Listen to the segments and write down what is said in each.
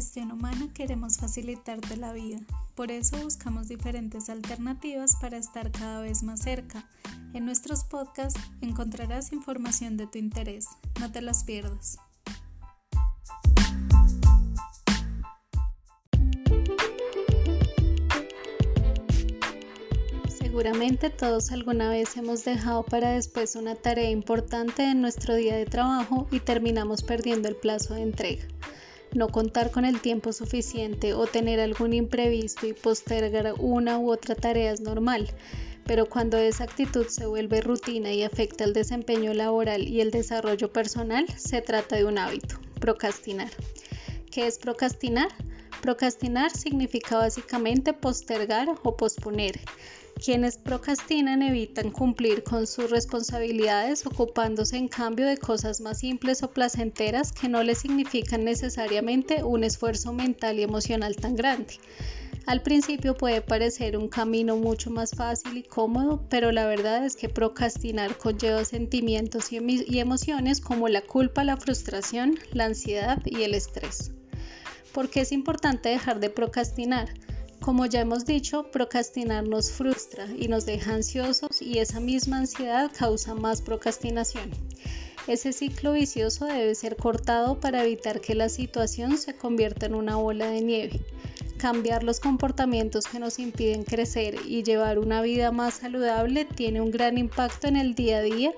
gestión humana queremos facilitarte la vida. Por eso buscamos diferentes alternativas para estar cada vez más cerca. En nuestros podcasts encontrarás información de tu interés. No te las pierdas. Seguramente todos alguna vez hemos dejado para después una tarea importante en nuestro día de trabajo y terminamos perdiendo el plazo de entrega. No contar con el tiempo suficiente o tener algún imprevisto y postergar una u otra tarea es normal, pero cuando esa actitud se vuelve rutina y afecta el desempeño laboral y el desarrollo personal, se trata de un hábito, procrastinar. ¿Qué es procrastinar? Procrastinar significa básicamente postergar o posponer. Quienes procrastinan evitan cumplir con sus responsabilidades ocupándose en cambio de cosas más simples o placenteras que no les significan necesariamente un esfuerzo mental y emocional tan grande. Al principio puede parecer un camino mucho más fácil y cómodo, pero la verdad es que procrastinar conlleva sentimientos y, emociones como la culpa, la frustración, la ansiedad y el estrés. ¿Por qué es importante dejar de procrastinar? Como ya hemos dicho, procrastinar nos frustra y nos deja ansiosos y esa misma ansiedad causa más procrastinación. Ese ciclo vicioso debe ser cortado para evitar que la situación se convierta en una bola de nieve. Cambiar los comportamientos que nos impiden crecer y llevar una vida más saludable tiene un gran impacto en el día a día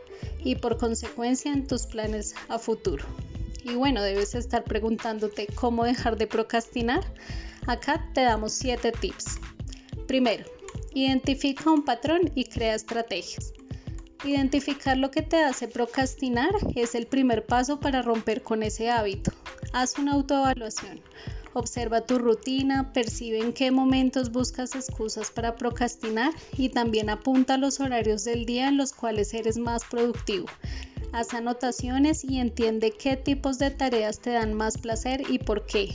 y por consecuencia en tus planes a futuro. Y bueno, debes estar preguntándote cómo dejar de procrastinar. Acá te damos 7 tips. Primero, identifica un patrón y crea estrategias. Identificar lo que te hace procrastinar es el primer paso para romper con ese hábito. Haz una autoevaluación. Observa tu rutina, percibe en qué momentos buscas excusas para procrastinar y también apunta los horarios del día en los cuales eres más productivo. Haz anotaciones y entiende qué tipos de tareas te dan más placer y por qué.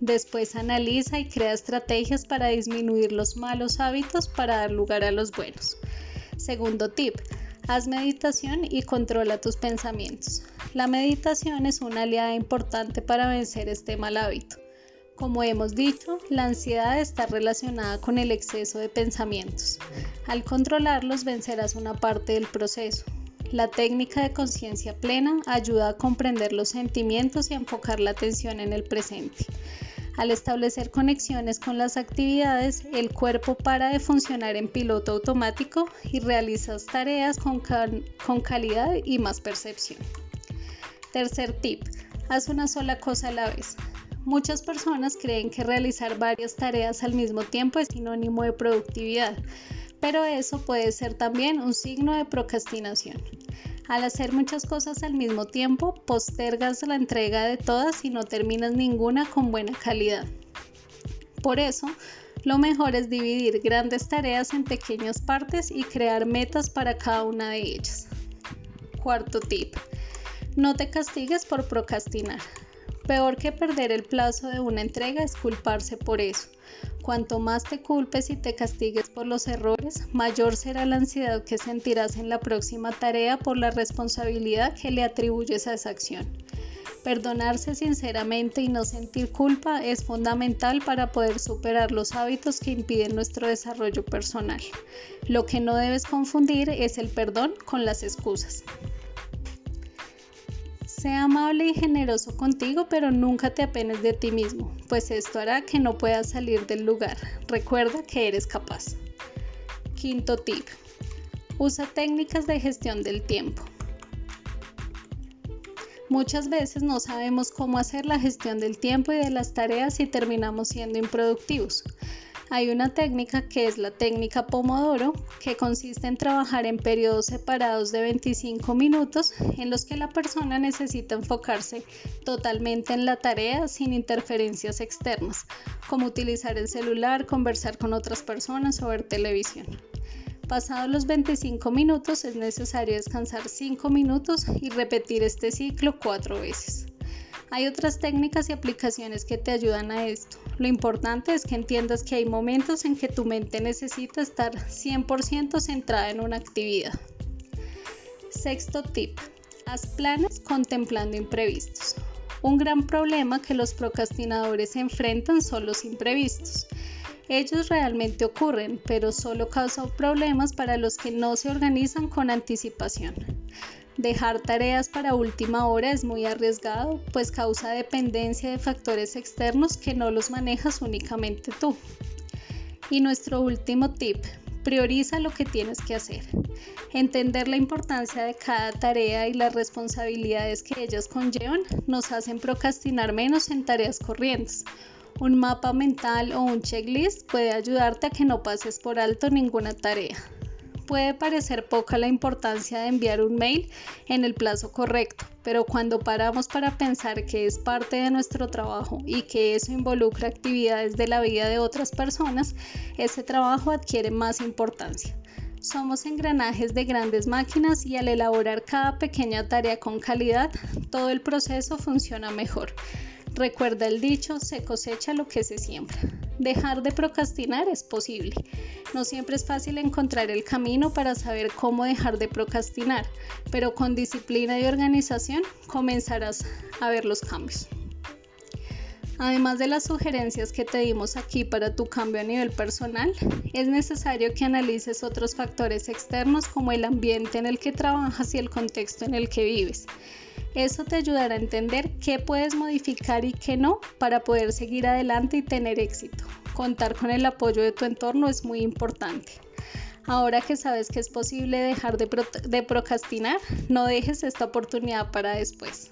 Después analiza y crea estrategias para disminuir los malos hábitos para dar lugar a los buenos. Segundo tip, haz meditación y controla tus pensamientos. La meditación es una aliada importante para vencer este mal hábito. Como hemos dicho, la ansiedad está relacionada con el exceso de pensamientos. Al controlarlos vencerás una parte del proceso. La técnica de conciencia plena ayuda a comprender los sentimientos y a enfocar la atención en el presente. Al establecer conexiones con las actividades, el cuerpo para de funcionar en piloto automático y realizas tareas con, con calidad y más percepción. Tercer tip, haz una sola cosa a la vez. Muchas personas creen que realizar varias tareas al mismo tiempo es sinónimo de productividad, pero eso puede ser también un signo de procrastinación. Al hacer muchas cosas al mismo tiempo, postergas la entrega de todas y no terminas ninguna con buena calidad. Por eso, lo mejor es dividir grandes tareas en pequeñas partes y crear metas para cada una de ellas. Cuarto tip. No te castigues por procrastinar. Peor que perder el plazo de una entrega es culparse por eso. Cuanto más te culpes y te castigues por los errores, mayor será la ansiedad que sentirás en la próxima tarea por la responsabilidad que le atribuyes a esa acción. Perdonarse sinceramente y no sentir culpa es fundamental para poder superar los hábitos que impiden nuestro desarrollo personal. Lo que no debes confundir es el perdón con las excusas. Sea amable y generoso contigo, pero nunca te apenes de ti mismo, pues esto hará que no puedas salir del lugar. Recuerda que eres capaz. Quinto tip. Usa técnicas de gestión del tiempo. Muchas veces no sabemos cómo hacer la gestión del tiempo y de las tareas y terminamos siendo improductivos. Hay una técnica que es la técnica Pomodoro, que consiste en trabajar en periodos separados de 25 minutos en los que la persona necesita enfocarse totalmente en la tarea sin interferencias externas, como utilizar el celular, conversar con otras personas o ver televisión. Pasados los 25 minutos es necesario descansar 5 minutos y repetir este ciclo 4 veces. Hay otras técnicas y aplicaciones que te ayudan a esto. Lo importante es que entiendas que hay momentos en que tu mente necesita estar 100% centrada en una actividad. Sexto tip. Haz planes contemplando imprevistos. Un gran problema que los procrastinadores enfrentan son los imprevistos. Ellos realmente ocurren, pero solo causan problemas para los que no se organizan con anticipación. Dejar tareas para última hora es muy arriesgado, pues causa dependencia de factores externos que no los manejas únicamente tú. Y nuestro último tip, prioriza lo que tienes que hacer. Entender la importancia de cada tarea y las responsabilidades que ellas conllevan nos hacen procrastinar menos en tareas corrientes un mapa mental o un checklist puede ayudarte a que no pases por alto ninguna tarea. Puede parecer poca la importancia de enviar un mail en el plazo correcto, pero cuando paramos para pensar que es parte de nuestro trabajo y que eso involucra actividades de la vida de otras personas, ese trabajo adquiere más importancia. Somos engranajes de grandes máquinas y al elaborar cada pequeña tarea con calidad, todo el proceso funciona mejor. Recuerda el dicho, se cosecha lo que se siembra. Dejar de procrastinar es posible. No siempre es fácil encontrar el camino para saber cómo dejar de procrastinar, pero con disciplina y organización comenzarás a ver los cambios. Además de las sugerencias que te dimos aquí para tu cambio a nivel personal, es necesario que analices otros factores externos como el ambiente en el que trabajas y el contexto en el que vives. Eso te ayudará a entender qué puedes modificar y qué no para poder seguir adelante y tener éxito. Contar con el apoyo de tu entorno es muy importante. Ahora que sabes que es posible dejar de, procrastinar, no dejes esta oportunidad para después.